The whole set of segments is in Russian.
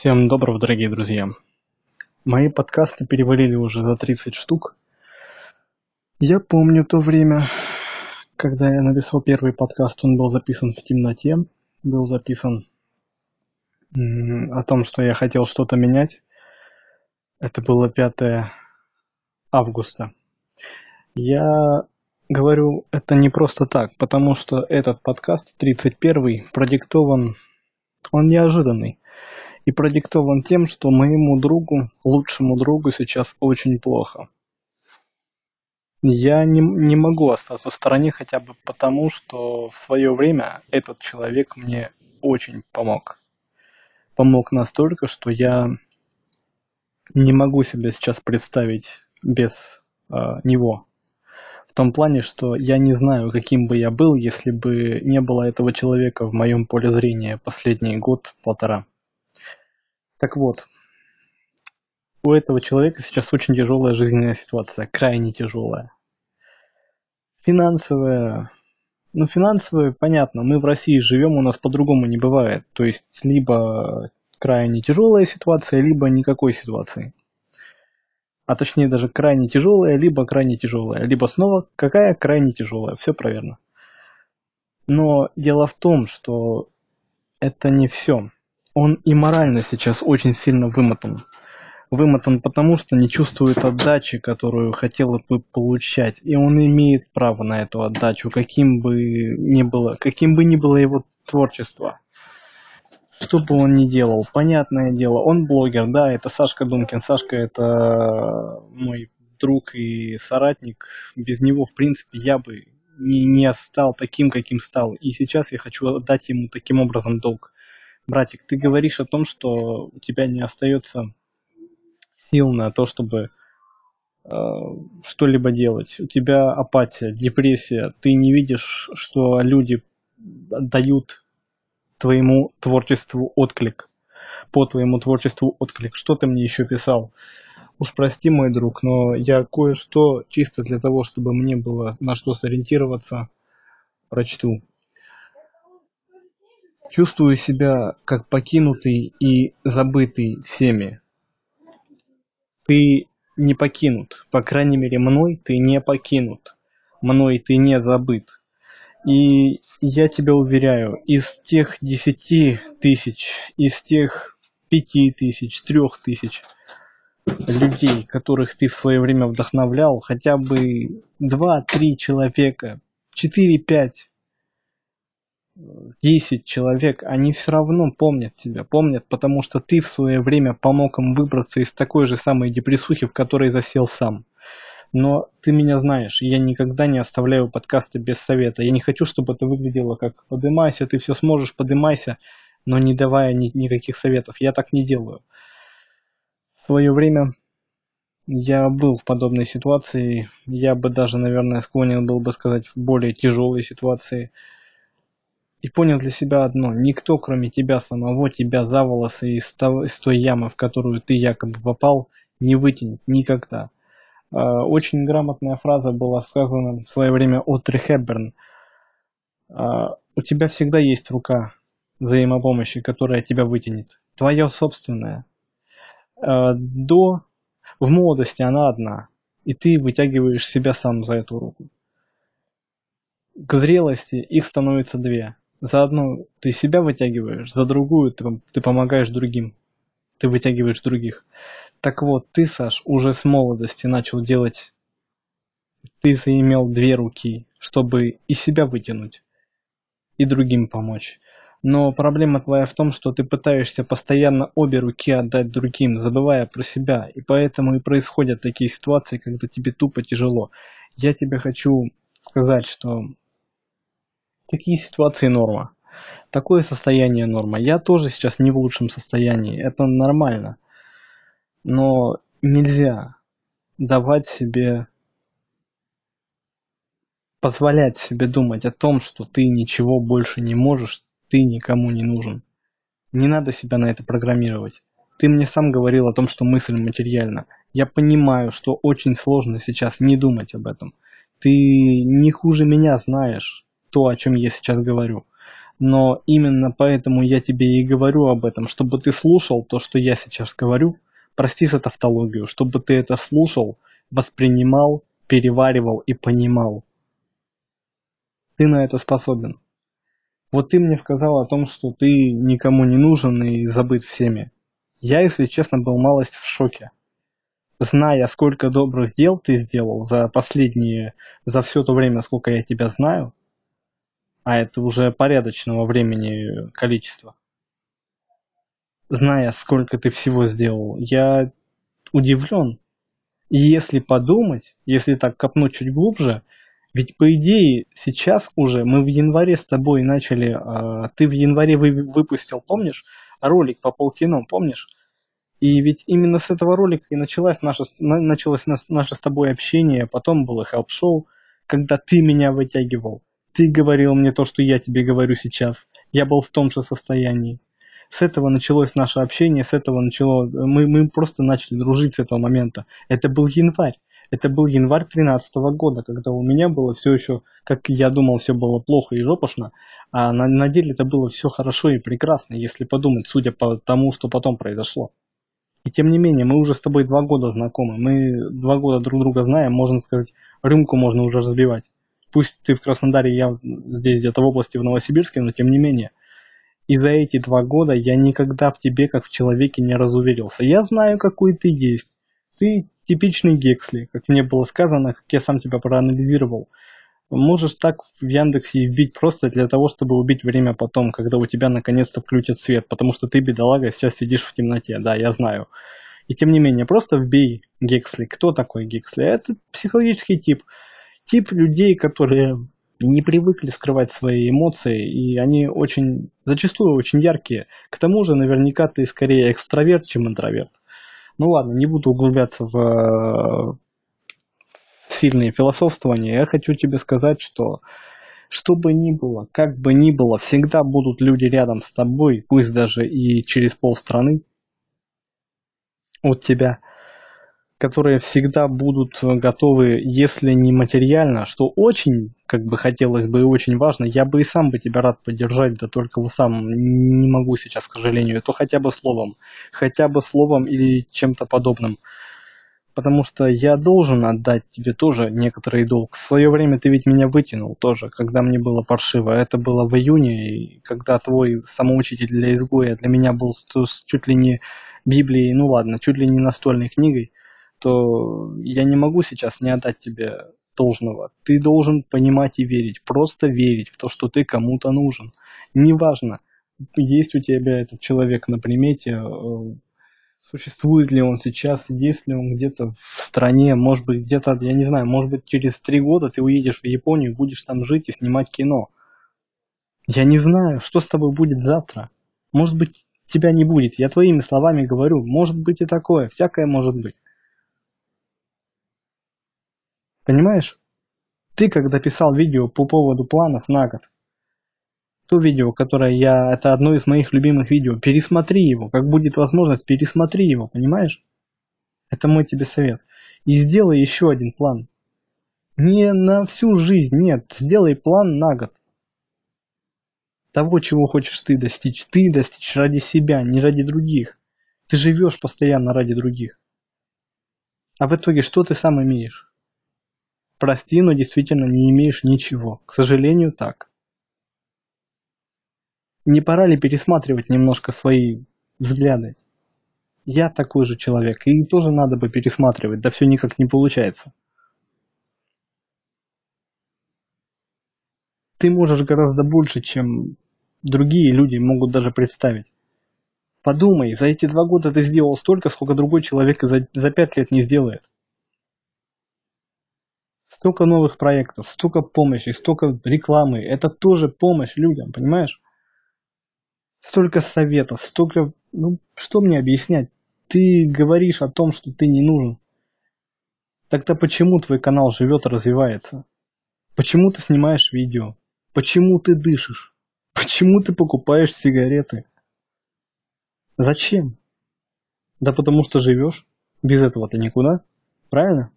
Всем доброго, дорогие друзья. Мои подкасты перевалили уже за 30 штук. Я помню то время, когда я написал первый подкаст, он был записан в темноте, был записан о том, что я хотел что-то менять. Это было 5 августа. Я говорю это не просто так, потому что этот подкаст, 31 продиктован, он неожиданный и продиктован тем, что моему другу, лучшему другу сейчас очень плохо. Я не, не могу остаться в стороне хотя бы потому, что в свое время этот человек мне очень помог. Помог настолько, что я не могу себе сейчас представить без э, него. В том плане, что я не знаю, каким бы я был, если бы не было этого человека в моем поле зрения последний год-полтора. Так вот, у этого человека сейчас очень тяжелая жизненная ситуация, крайне тяжелая. Финансовая, ну финансовая, понятно, мы в России живем, у нас по-другому не бывает. То есть либо крайне тяжелая ситуация, либо никакой ситуации. А точнее даже крайне тяжелая, либо крайне тяжелая. Либо снова какая крайне тяжелая. Все правильно. Но дело в том, что это не все он и морально сейчас очень сильно вымотан. Вымотан потому, что не чувствует отдачи, которую хотел бы получать. И он имеет право на эту отдачу, каким бы ни было, каким бы ни было его творчество. Что бы он ни делал, понятное дело, он блогер, да, это Сашка Думкин. Сашка это мой друг и соратник. Без него, в принципе, я бы не, не стал таким, каким стал. И сейчас я хочу отдать ему таким образом долг братик, ты говоришь о том, что у тебя не остается сил на то, чтобы э, что-либо делать. У тебя апатия, депрессия. Ты не видишь, что люди дают твоему творчеству отклик. По твоему творчеству отклик. Что ты мне еще писал? Уж прости, мой друг, но я кое-что чисто для того, чтобы мне было на что сориентироваться, прочту. Чувствую себя как покинутый и забытый всеми. Ты не покинут, по крайней мере мной ты не покинут, мной ты не забыт. И я тебя уверяю, из тех десяти тысяч, из тех пяти тысяч, трех тысяч людей, которых ты в свое время вдохновлял, хотя бы два-три человека, четыре-пять 10 человек, они все равно помнят тебя, помнят, потому что ты в свое время помог им выбраться из такой же самой депрессухи, в которой засел сам. Но ты меня знаешь, я никогда не оставляю подкасты без совета. Я не хочу, чтобы это выглядело как «подымайся, ты все сможешь, подымайся», но не давая ни, никаких советов. Я так не делаю. В свое время я был в подобной ситуации. Я бы даже, наверное, склонен был бы сказать в более тяжелой ситуации – и понял для себя одно: никто, кроме тебя самого, тебя за волосы из, того, из той ямы, в которую ты якобы попал, не вытянет никогда. А, очень грамотная фраза была сказана в свое время от Хепберн. А, у тебя всегда есть рука взаимопомощи, которая тебя вытянет. Твоя собственная. А, до в молодости она одна, и ты вытягиваешь себя сам за эту руку. К зрелости их становится две. За одну ты себя вытягиваешь, за другую ты, ты помогаешь другим. Ты вытягиваешь других. Так вот, ты, Саш, уже с молодости начал делать... Ты заимел две руки, чтобы и себя вытянуть, и другим помочь. Но проблема твоя в том, что ты пытаешься постоянно обе руки отдать другим, забывая про себя. И поэтому и происходят такие ситуации, когда тебе тупо тяжело. Я тебе хочу сказать, что такие ситуации норма. Такое состояние норма. Я тоже сейчас не в лучшем состоянии. Это нормально. Но нельзя давать себе позволять себе думать о том, что ты ничего больше не можешь, ты никому не нужен. Не надо себя на это программировать. Ты мне сам говорил о том, что мысль материальна. Я понимаю, что очень сложно сейчас не думать об этом. Ты не хуже меня знаешь, то, о чем я сейчас говорю. Но именно поэтому я тебе и говорю об этом, чтобы ты слушал то, что я сейчас говорю. Прости за тавтологию, чтобы ты это слушал, воспринимал, переваривал и понимал. Ты на это способен. Вот ты мне сказал о том, что ты никому не нужен и забыт всеми. Я, если честно, был малость в шоке. Зная, сколько добрых дел ты сделал за последние, за все то время, сколько я тебя знаю, а это уже порядочного времени количество, зная, сколько ты всего сделал, я удивлен. И если подумать, если так копнуть чуть глубже, ведь по идее сейчас уже мы в январе с тобой начали, э, ты в январе вы, выпустил, помнишь, ролик по полкино, помнишь? И ведь именно с этого ролика и началось наше, началось наше с тобой общение, потом было хелп-шоу, когда ты меня вытягивал. Ты говорил мне то, что я тебе говорю сейчас. Я был в том же состоянии. С этого началось наше общение, с этого начало... Мы, мы просто начали дружить с этого момента. Это был январь. Это был январь 2013 года, когда у меня было все еще, как я думал, все было плохо и жопошно, а на, на деле это было все хорошо и прекрасно, если подумать, судя по тому, что потом произошло. И тем не менее, мы уже с тобой два года знакомы, мы два года друг друга знаем, можно сказать, рюмку можно уже разбивать. Пусть ты в Краснодаре, я здесь где-то в области, в Новосибирске, но тем не менее. И за эти два года я никогда в тебе, как в человеке, не разуверился. Я знаю, какой ты есть. Ты типичный Гексли, как мне было сказано, как я сам тебя проанализировал. Можешь так в Яндексе вбить просто для того, чтобы убить время потом, когда у тебя наконец-то включат свет, потому что ты, бедолага, сейчас сидишь в темноте, да, я знаю. И тем не менее, просто вбей Гексли. Кто такой Гексли? Это психологический тип тип людей, которые не привыкли скрывать свои эмоции, и они очень, зачастую очень яркие. К тому же, наверняка ты скорее экстраверт, чем интроверт. Ну ладно, не буду углубляться в, сильные философствования. Я хочу тебе сказать, что что бы ни было, как бы ни было, всегда будут люди рядом с тобой, пусть даже и через полстраны от тебя, которые всегда будут готовы, если не материально, что очень, как бы хотелось бы и очень важно, я бы и сам бы тебя рад поддержать, да только сам не могу сейчас, к сожалению, то хотя бы словом, хотя бы словом или чем-то подобным. Потому что я должен отдать тебе тоже некоторый долг. В свое время ты ведь меня вытянул тоже, когда мне было паршиво. Это было в июне, и когда твой самоучитель для изгоя для меня был чуть ли не Библией, ну ладно, чуть ли не настольной книгой то я не могу сейчас не отдать тебе должного. Ты должен понимать и верить, просто верить в то, что ты кому-то нужен. Неважно, есть у тебя этот человек на примете, э, существует ли он сейчас, есть ли он где-то в стране, может быть где-то, я не знаю, может быть через три года ты уедешь в Японию, будешь там жить и снимать кино. Я не знаю, что с тобой будет завтра. Может быть, тебя не будет. Я твоими словами говорю, может быть и такое, всякое может быть. Понимаешь? Ты, когда писал видео по поводу планов на год, то видео, которое я... Это одно из моих любимых видео. Пересмотри его. Как будет возможность, пересмотри его, понимаешь? Это мой тебе совет. И сделай еще один план. Не на всю жизнь, нет. Сделай план на год. Того, чего хочешь ты достичь. Ты достичь ради себя, не ради других. Ты живешь постоянно ради других. А в итоге что ты сам имеешь? Прости, но действительно не имеешь ничего. К сожалению, так. Не пора ли пересматривать немножко свои взгляды? Я такой же человек, и тоже надо бы пересматривать, да все никак не получается. Ты можешь гораздо больше, чем другие люди могут даже представить. Подумай, за эти два года ты сделал столько, сколько другой человек за, за пять лет не сделает столько новых проектов, столько помощи, столько рекламы. Это тоже помощь людям, понимаешь? Столько советов, столько... Ну, что мне объяснять? Ты говоришь о том, что ты не нужен. Тогда почему твой канал живет и развивается? Почему ты снимаешь видео? Почему ты дышишь? Почему ты покупаешь сигареты? Зачем? Да потому что живешь. Без этого ты никуда. Правильно?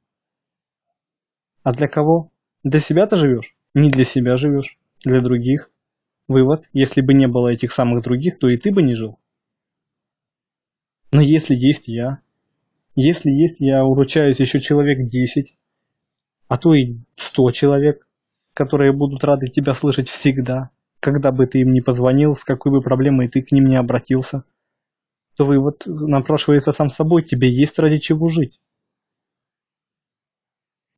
А для кого? Для себя ты живешь? Не для себя живешь. Для других. Вывод. Если бы не было этих самых других, то и ты бы не жил. Но если есть я, если есть я, уручаюсь еще человек 10, а то и 100 человек, которые будут рады тебя слышать всегда, когда бы ты им не позвонил, с какой бы проблемой ты к ним не обратился, то вывод напрашивается сам собой, тебе есть ради чего жить.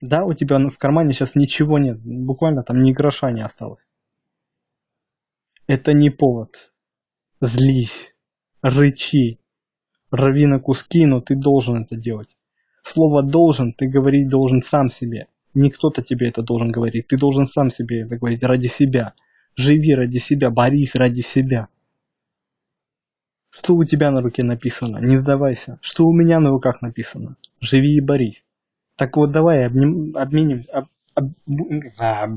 Да, у тебя в кармане сейчас ничего нет, буквально там ни гроша не осталось. Это не повод. Злись, рычи, рви на куски, но ты должен это делать. Слово «должен» ты говорить должен сам себе. Не кто-то тебе это должен говорить. Ты должен сам себе это говорить ради себя. Живи ради себя, борись ради себя. Что у тебя на руке написано? Не сдавайся. Что у меня на руках написано? Живи и борись. Так вот давай обним, обменим... Об, об, а,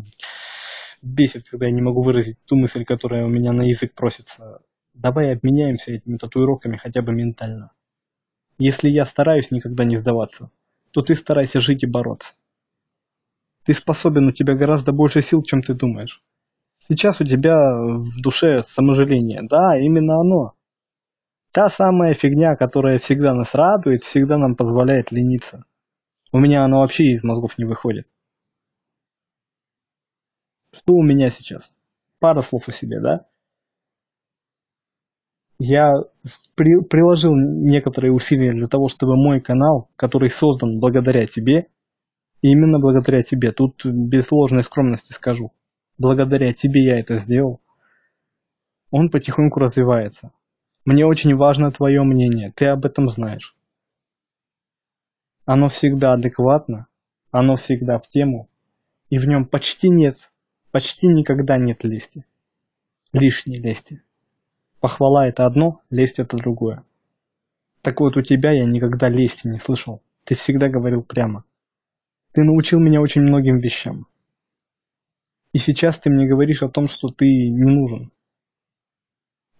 бесит, когда я не могу выразить ту мысль, которая у меня на язык просится. Давай обменяемся этими татуировками хотя бы ментально. Если я стараюсь никогда не сдаваться, то ты старайся жить и бороться. Ты способен, у тебя гораздо больше сил, чем ты думаешь. Сейчас у тебя в душе саможаление. Да, именно оно. Та самая фигня, которая всегда нас радует, всегда нам позволяет лениться. У меня она вообще из мозгов не выходит. Что у меня сейчас? Пара слов о себе, да? Я при, приложил некоторые усилия для того, чтобы мой канал, который создан благодаря тебе, именно благодаря тебе, тут без ложной скромности скажу, благодаря тебе я это сделал, он потихоньку развивается. Мне очень важно твое мнение, ты об этом знаешь. Оно всегда адекватно, оно всегда в тему, и в нем почти нет, почти никогда нет лести, лишней лести. Похвала это одно, лесть это другое. Так вот у тебя я никогда лести не слышал. Ты всегда говорил прямо. Ты научил меня очень многим вещам. И сейчас ты мне говоришь о том, что ты не нужен.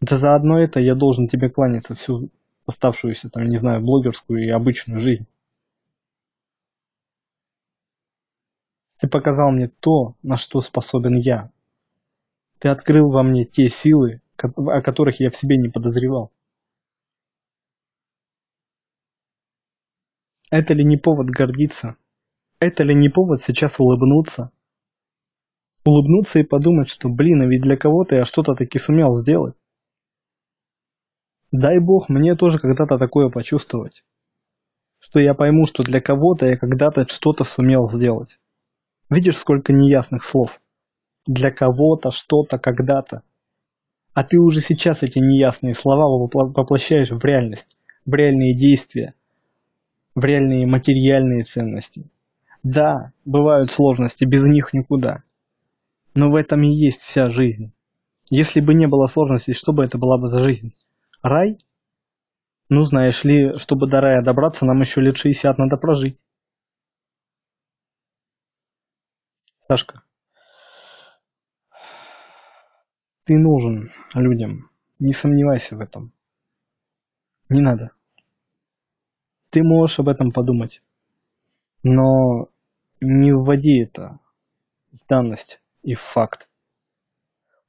Да заодно это я должен тебе кланяться всю оставшуюся, там, не знаю, блогерскую и обычную жизнь. Ты показал мне то, на что способен я. Ты открыл во мне те силы, о которых я в себе не подозревал. Это ли не повод гордиться? Это ли не повод сейчас улыбнуться? Улыбнуться и подумать, что, блин, а ведь для кого-то я что-то таки сумел сделать. Дай бог мне тоже когда-то такое почувствовать. Что я пойму, что для кого-то я когда-то что-то сумел сделать. Видишь, сколько неясных слов. Для кого-то, что-то, когда-то. А ты уже сейчас эти неясные слова воплощаешь в реальность, в реальные действия, в реальные материальные ценности. Да, бывают сложности, без них никуда. Но в этом и есть вся жизнь. Если бы не было сложностей, что бы это была бы за жизнь? Рай? Ну, знаешь ли, чтобы до рая добраться, нам еще лет 60 надо прожить. Сашка, Ты нужен людям, не сомневайся в этом. Не надо. Ты можешь об этом подумать, но не вводи это в данность и в факт.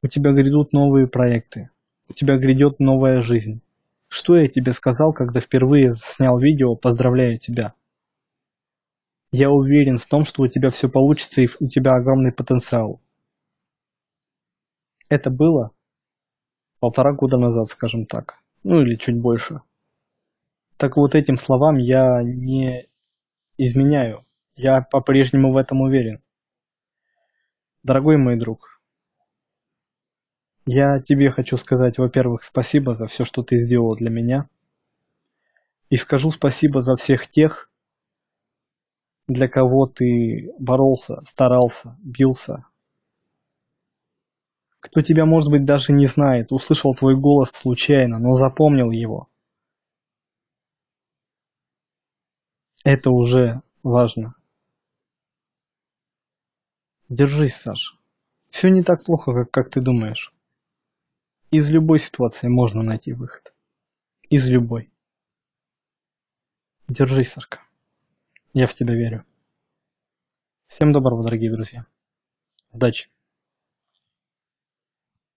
У тебя грядут новые проекты, у тебя грядет новая жизнь. Что я тебе сказал, когда впервые снял видео «Поздравляю тебя»? Я уверен в том, что у тебя все получится и у тебя огромный потенциал. Это было полтора года назад, скажем так. Ну или чуть больше. Так вот этим словам я не изменяю. Я по-прежнему в этом уверен. Дорогой мой друг, я тебе хочу сказать, во-первых, спасибо за все, что ты сделал для меня. И скажу спасибо за всех тех, для кого ты боролся, старался, бился, кто тебя, может быть, даже не знает, услышал твой голос случайно, но запомнил его. Это уже важно. Держись, Саша. Все не так плохо, как, как ты думаешь. Из любой ситуации можно найти выход. Из любой. Держись, Сашка. Я в тебя верю. Всем доброго, дорогие друзья. Удачи.